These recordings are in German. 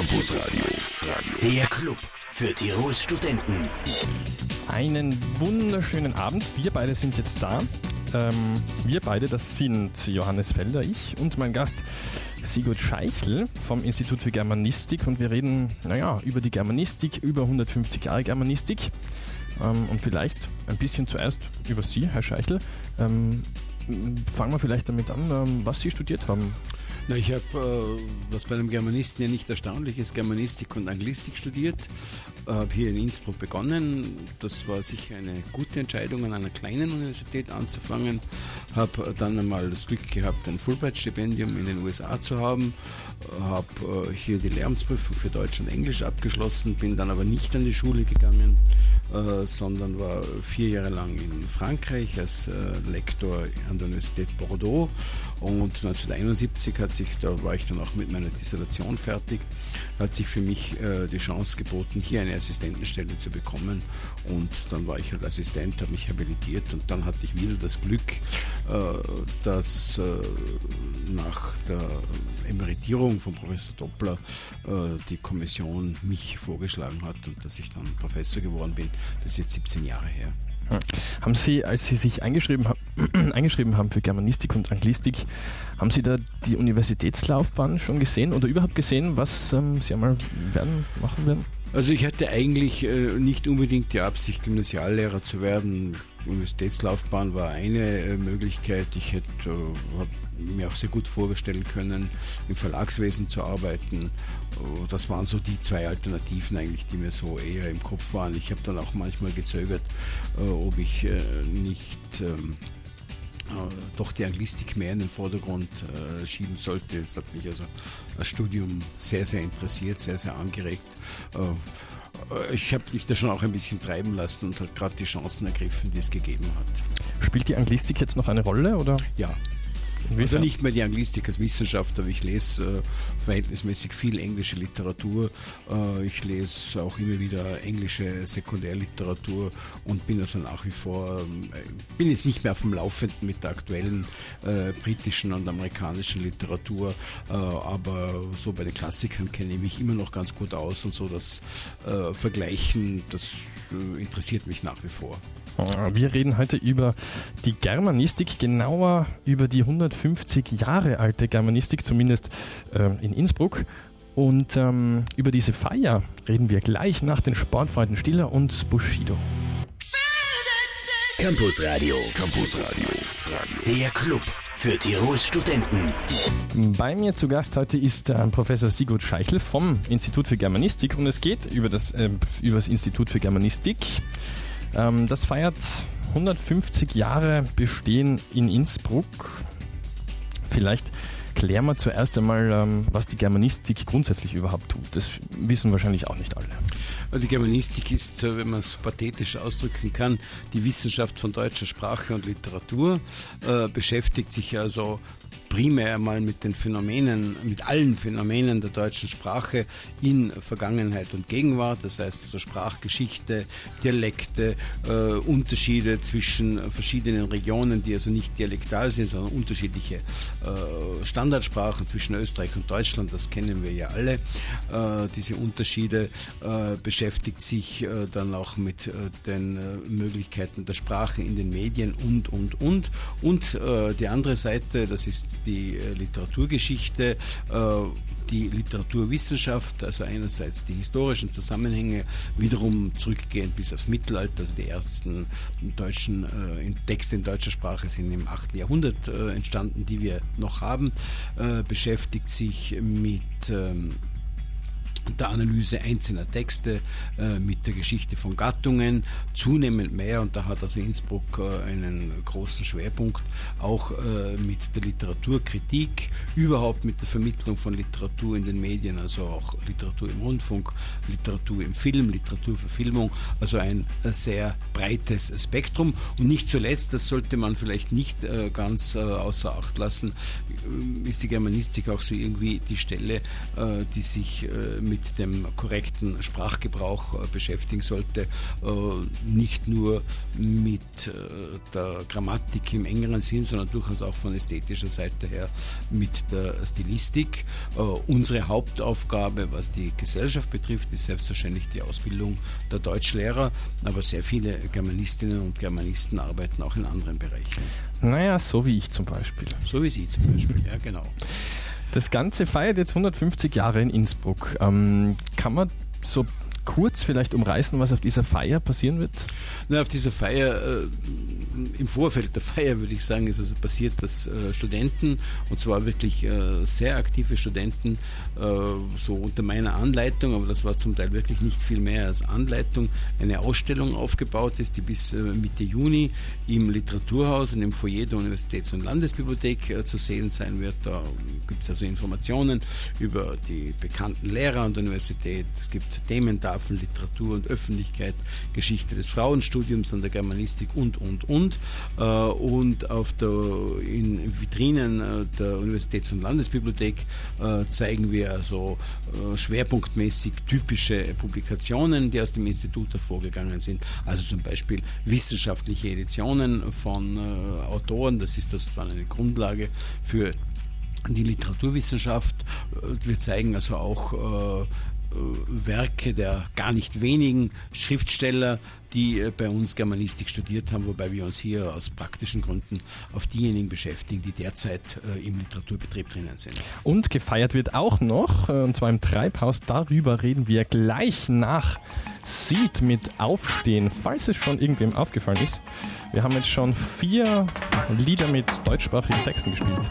Campus Radio. Der Club für Tirols Studenten. Einen wunderschönen Abend. Wir beide sind jetzt da. Ähm, wir beide, das sind Johannes Felder, ich und mein Gast Sigurd Scheichel vom Institut für Germanistik und wir reden, naja, über die Germanistik, über 150 Jahre Germanistik ähm, und vielleicht ein bisschen zuerst über Sie, Herr Scheichel. Ähm, fangen wir vielleicht damit an, ähm, was Sie studiert haben. Na, ich habe, äh, was bei einem Germanisten ja nicht erstaunlich ist, Germanistik und Anglistik studiert. Habe hier in Innsbruck begonnen. Das war sicher eine gute Entscheidung, an einer kleinen Universität anzufangen. Habe dann einmal das Glück gehabt, ein Fulbright-Stipendium in den USA zu haben. Habe äh, hier die Lehramtsprüfung für Deutsch und Englisch abgeschlossen, bin dann aber nicht an die Schule gegangen, äh, sondern war vier Jahre lang in Frankreich als äh, Lektor an der Universität Bordeaux und 1971 hat sich, da war ich dann auch mit meiner Dissertation fertig, hat sich für mich äh, die Chance geboten, hier eine Assistentenstelle zu bekommen. Und dann war ich halt Assistent, habe mich habilitiert und dann hatte ich wieder das Glück, äh, dass äh, nach der Emeritierung von Professor Doppler die Kommission mich vorgeschlagen hat und dass ich dann Professor geworden bin. Das ist jetzt 17 Jahre her. Haben Sie, als Sie sich eingeschrieben, eingeschrieben haben für Germanistik und Anglistik, haben Sie da die Universitätslaufbahn schon gesehen oder überhaupt gesehen, was ähm, Sie einmal werden, machen werden? Also ich hatte eigentlich äh, nicht unbedingt die Absicht, Gymnasiallehrer zu werden. Universitätslaufbahn war eine äh, Möglichkeit. Ich hätte äh, mir auch sehr gut vorstellen können, im Verlagswesen zu arbeiten. Oh, das waren so die zwei Alternativen eigentlich, die mir so eher im Kopf waren. Ich habe dann auch manchmal gezögert, äh, ob ich äh, nicht ähm, äh, doch die Anglistik mehr in den Vordergrund äh, schieben sollte. Das hat mich also das Studium sehr, sehr interessiert, sehr, sehr angeregt. Äh, ich habe mich da schon auch ein bisschen treiben lassen und hat gerade die Chancen ergriffen, die es gegeben hat. Spielt die Anglistik jetzt noch eine Rolle? Oder? Ja, also nicht mehr die Anglistik als Wissenschaft, aber ich lese äh, verhältnismäßig viel englische Literatur. Äh, ich lese auch immer wieder englische Sekundärliteratur und bin also nach wie vor, äh, bin jetzt nicht mehr auf dem Laufenden mit der aktuellen äh, britischen und amerikanischen Literatur, äh, aber so bei den Klassikern kenne ich mich immer noch ganz gut aus und so das äh, Vergleichen, das interessiert mich nach wie vor. Wir reden heute über die Germanistik, genauer über die 150 Jahre alte Germanistik, zumindest äh, in Innsbruck. Und ähm, über diese Feier reden wir gleich nach den Sportfreunden Stiller und Bushido. Campus Radio, Campus Radio, der Club für Tirols Studenten. Bei mir zu Gast heute ist äh, Professor Sigurd Scheichel vom Institut für Germanistik und es geht über das, äh, über das Institut für Germanistik. Ähm, das feiert 150 Jahre Bestehen in Innsbruck. Vielleicht klären wir zuerst einmal, ähm, was die Germanistik grundsätzlich überhaupt tut. Das wissen wahrscheinlich auch nicht alle. Die Germanistik ist, wenn man es pathetisch ausdrücken kann, die Wissenschaft von deutscher Sprache und Literatur, äh, beschäftigt sich also primär mal mit den Phänomenen, mit allen Phänomenen der deutschen Sprache in Vergangenheit und Gegenwart, das heißt also Sprachgeschichte, Dialekte, äh, Unterschiede zwischen verschiedenen Regionen, die also nicht dialektal sind, sondern unterschiedliche äh, Standardsprachen zwischen Österreich und Deutschland, das kennen wir ja alle. Äh, diese Unterschiede äh, beschäftigt sich äh, dann auch mit äh, den Möglichkeiten der Sprache in den Medien und, und, und. Und die andere Seite, das ist die äh, Literaturgeschichte, äh, die Literaturwissenschaft, also einerseits die historischen Zusammenhänge, wiederum zurückgehend bis aufs Mittelalter, also die ersten deutschen äh, Texte in deutscher Sprache sind im 8. Jahrhundert entstanden, die wir noch haben, beschäftigt sich mit ähm, der Analyse einzelner Texte, äh, mit der Geschichte von Gattungen, zunehmend mehr, und da hat also Innsbruck äh, einen großen Schwerpunkt, auch äh, mit der Literaturkritik, überhaupt mit der Vermittlung von Literatur in den Medien, also auch Literatur im Rundfunk, Literatur im Film, Literaturverfilmung, also ein äh, sehr breites Spektrum. Und nicht zuletzt, das sollte man vielleicht nicht äh, ganz äh, außer Acht lassen, ist die Germanistik auch so irgendwie die Stelle, die sich mit dem korrekten Sprachgebrauch beschäftigen sollte, nicht nur mit der Grammatik im engeren Sinn, sondern durchaus auch von ästhetischer Seite her mit der Stilistik. Unsere Hauptaufgabe, was die Gesellschaft betrifft, ist selbstverständlich die Ausbildung der Deutschlehrer, aber sehr viele Germanistinnen und Germanisten arbeiten auch in anderen Bereichen. Naja, so wie ich zum Beispiel. So wie Sie zum Beispiel, ja genau. Das Ganze feiert jetzt 150 Jahre in Innsbruck. Ähm, kann man so kurz vielleicht umreißen, was auf dieser Feier passieren wird? Na, auf dieser Feier, äh, im Vorfeld der Feier würde ich sagen, ist also passiert, dass äh, Studenten, und zwar wirklich äh, sehr aktive Studenten, äh, so unter meiner Anleitung, aber das war zum Teil wirklich nicht viel mehr als Anleitung, eine Ausstellung aufgebaut ist, die bis äh, Mitte Juni im Literaturhaus und im Foyer der Universitäts- und Landesbibliothek äh, zu sehen sein wird. Da gibt es also Informationen über die bekannten Lehrer an der Universität. Es gibt Thementafeln, Literatur und Öffentlichkeit, Geschichte des Frauenstudiums an der Germanistik und, und, und. Äh, und auf der, in Vitrinen äh, der Universitäts- und Landesbibliothek äh, zeigen wir also schwerpunktmäßig typische Publikationen, die aus dem Institut hervorgegangen sind. Also zum Beispiel wissenschaftliche Editionen von Autoren. Das ist also dann eine Grundlage für die Literaturwissenschaft. Wir zeigen also auch Werke der gar nicht wenigen Schriftsteller, die äh, bei uns Germanistik studiert haben, wobei wir uns hier aus praktischen Gründen auf diejenigen beschäftigen, die derzeit äh, im Literaturbetrieb drinnen sind. Und gefeiert wird auch noch, äh, und zwar im Treibhaus, darüber reden wir gleich nach Seed mit Aufstehen, falls es schon irgendwem aufgefallen ist. Wir haben jetzt schon vier Lieder mit deutschsprachigen Texten gespielt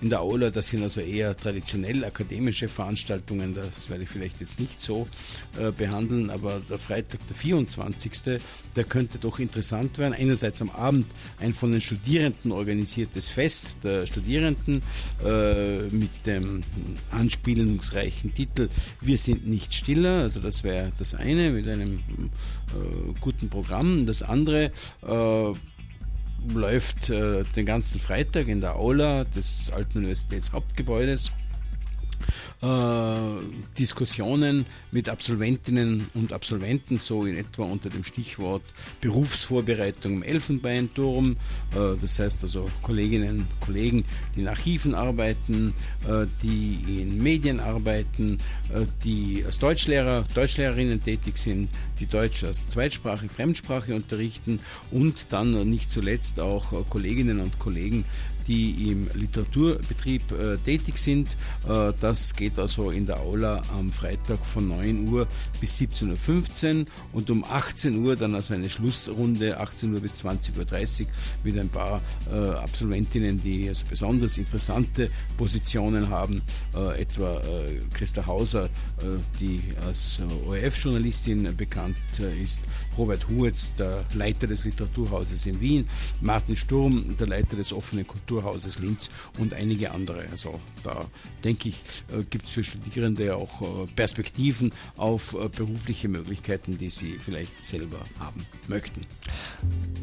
in der Aula. Das sind also eher traditionell akademische Veranstaltungen. Das werde ich vielleicht jetzt nicht so äh, behandeln, aber der Freitag, der 24., der könnte doch interessant werden. Einerseits am Abend ein von den Studierenden organisiertes Fest der Studierenden äh, mit dem anspielungsreichen Titel Wir sind nicht stiller. Also das wäre das eine mit einem äh, guten Programm. Das andere äh, läuft äh, den ganzen Freitag in der Aula des Alten Universitätshauptgebäudes äh, Diskussionen mit Absolventinnen und Absolventen, so in etwa unter dem Stichwort Berufsvorbereitung im Elfenbeinturm. Äh, das heißt also Kolleginnen und Kollegen, die in Archiven arbeiten, äh, die in Medien arbeiten, die als Deutschlehrer, Deutschlehrerinnen tätig sind, die Deutsch als Zweitsprache, Fremdsprache unterrichten und dann nicht zuletzt auch Kolleginnen und Kollegen, die im Literaturbetrieb äh, tätig sind. Äh, das geht also in der Aula am Freitag von 9 Uhr bis 17.15 Uhr und um 18 Uhr dann also eine Schlussrunde, 18 Uhr bis 20.30 Uhr mit ein paar äh, Absolventinnen, die also besonders interessante Positionen haben, äh, etwa äh, Christa Hauser, äh, die als ORF-Journalistin bekannt ist, Robert Huetz, der Leiter des Literaturhauses in Wien, Martin Sturm, der Leiter des offenen Kulturhauses Linz und einige andere. Also da denke ich, äh, gibt es für Studierende auch äh, Perspektiven auf äh, berufliche Möglichkeiten, die sie vielleicht selber haben möchten.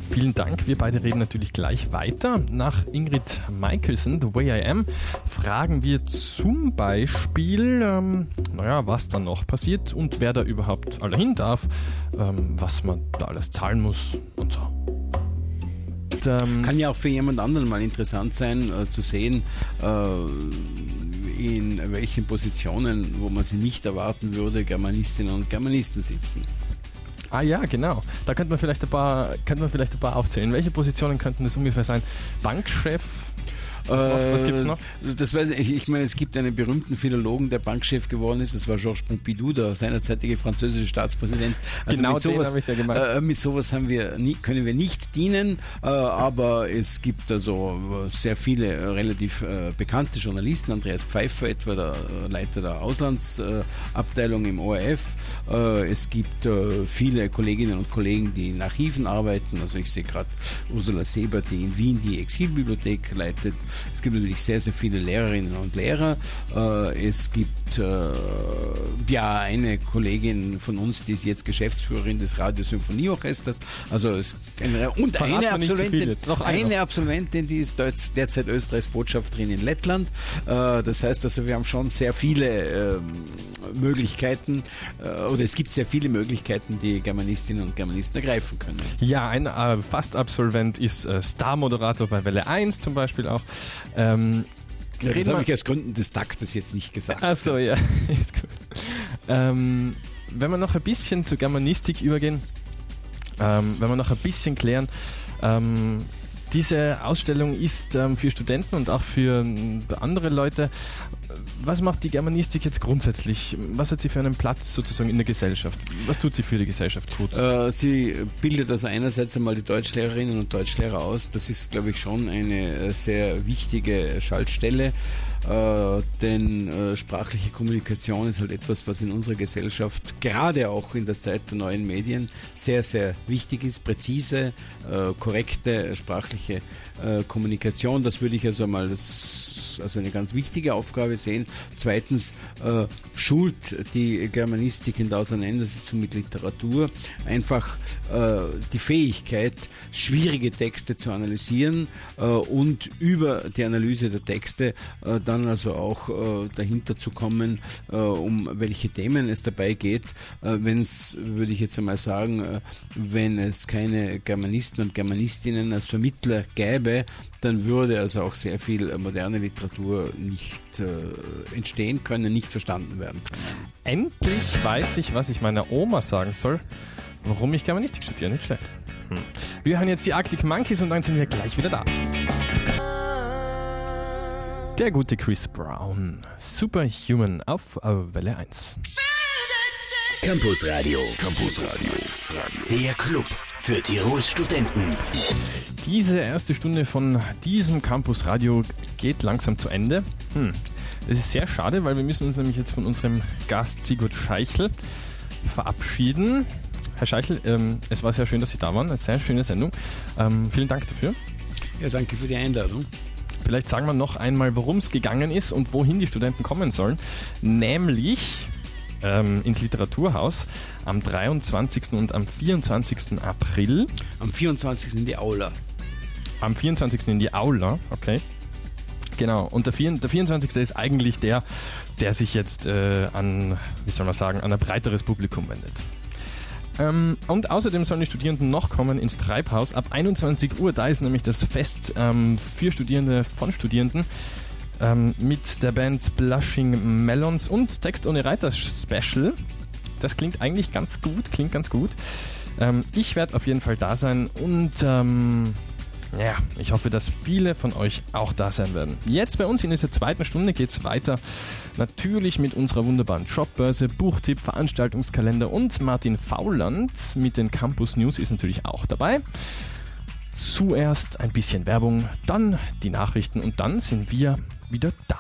Vielen Dank. Wir beide reden natürlich gleich weiter. Nach Ingrid Michelson, The Way I Am, fragen wir zum Beispiel, ähm, naja, was dann noch passiert und wer da überhaupt alle hin darf, ähm, was man da alles zahlen muss und so. Und, ähm, Kann ja auch für jemand anderen mal interessant sein, äh, zu sehen, äh, in welchen Positionen, wo man sie nicht erwarten würde, Germanistinnen und Germanisten sitzen. Ah ja, genau. Da könnte man vielleicht ein paar, könnte man vielleicht ein paar aufzählen. Welche Positionen könnten das ungefähr sein? Bankchef, was, gibt es noch? Äh, das weiß ich, ich meine, es gibt einen berühmten Philologen, der Bankchef geworden ist, das war Georges Pompidou, der seinerzeitige französische Staatspräsident. Also genau mit sowas, ich ja gemeint. Äh, mit sowas haben wir nie, können wir nicht dienen, äh, aber es gibt also sehr viele äh, relativ äh, bekannte Journalisten, Andreas Pfeiffer etwa, der äh, Leiter der Auslandsabteilung im ORF. es gibt viele Kolleginnen und Kollegen, die in Archiven arbeiten, also ich sehe gerade Ursula Seber, die in Wien die Exilbibliothek leitet. Es gibt natürlich sehr, sehr viele Lehrerinnen und Lehrer. Äh, es gibt äh, ja eine Kollegin von uns, die ist jetzt Geschäftsführerin des Radiosymphonieorchesters. Also eine, und eine Absolventin, eine Absolventin, die ist derzeit Österreichs Botschafterin in Lettland. Äh, das heißt also, wir haben schon sehr viele Möglichkeiten oder es gibt sehr viele Möglichkeiten, die Germanistinnen und Germanisten ergreifen können. Ja, ein äh, Fast-Absolvent ist äh, Star-Moderator bei Welle 1 zum Beispiel auch. Ähm, ja, das habe ich aus Gründen des Taktes jetzt nicht gesagt. Achso, ja. Ist gut. Ähm, wenn wir noch ein bisschen zur Germanistik übergehen, ähm, wenn wir noch ein bisschen klären, ähm, diese Ausstellung ist ähm, für Studenten und auch für ähm, andere Leute. Was macht die Germanistik jetzt grundsätzlich? Was hat sie für einen Platz sozusagen in der Gesellschaft? Was tut sie für die Gesellschaft gut? Äh, sie bildet also einerseits einmal die Deutschlehrerinnen und Deutschlehrer aus. Das ist, glaube ich, schon eine äh, sehr wichtige Schaltstelle. Äh, denn äh, sprachliche Kommunikation ist halt etwas, was in unserer Gesellschaft gerade auch in der Zeit der neuen Medien sehr, sehr wichtig ist. Präzise, äh, korrekte sprachliche äh, Kommunikation, das würde ich also mal das, als eine ganz wichtige Aufgabe sehen. Zweitens äh, schult die Germanistik in der Auseinandersetzung mit Literatur einfach die Fähigkeit, schwierige Texte zu analysieren und über die Analyse der Texte dann dann also auch äh, dahinter zu kommen, äh, um welche Themen es dabei geht. Äh, wenn es, würde ich jetzt einmal sagen, äh, wenn es keine Germanisten und Germanistinnen als Vermittler gäbe, dann würde also auch sehr viel moderne Literatur nicht äh, entstehen können, nicht verstanden werden können. Endlich weiß ich, was ich meiner Oma sagen soll, warum ich Germanistik studiere. Nicht schlecht. Hm. Wir hören jetzt die Arctic Monkeys und dann sind wir gleich wieder da. Der gute Chris Brown. Superhuman auf Welle 1. Campus Radio. Campus Radio. Der Club für Tirols Studenten. Diese erste Stunde von diesem Campus Radio geht langsam zu Ende. Hm. Das ist sehr schade, weil wir müssen uns nämlich jetzt von unserem Gast Sigurd Scheichel verabschieden. Herr Scheichel, ähm, es war sehr schön, dass Sie da waren. Eine sehr schöne Sendung. Ähm, vielen Dank dafür. Ja, danke für die Einladung. Vielleicht sagen wir noch einmal, worum es gegangen ist und wohin die Studenten kommen sollen. Nämlich ähm, ins Literaturhaus am 23. und am 24. April. Am 24. in die Aula. Am 24. in die Aula, okay. Genau, und der, der 24. ist eigentlich der, der sich jetzt äh, an, wie soll man sagen, an ein breiteres Publikum wendet. Ähm, und außerdem sollen die Studierenden noch kommen ins Treibhaus ab 21 Uhr. Da ist nämlich das Fest ähm, für Studierende von Studierenden ähm, mit der Band Blushing Melons und Text ohne Reiter Special. Das klingt eigentlich ganz gut, klingt ganz gut. Ähm, ich werde auf jeden Fall da sein und ähm, ja, ich hoffe, dass viele von euch auch da sein werden. Jetzt bei uns in dieser zweiten Stunde geht es weiter. Natürlich mit unserer wunderbaren Jobbörse, Buchtipp, Veranstaltungskalender und Martin Fauland mit den Campus News ist natürlich auch dabei. Zuerst ein bisschen Werbung, dann die Nachrichten und dann sind wir wieder da.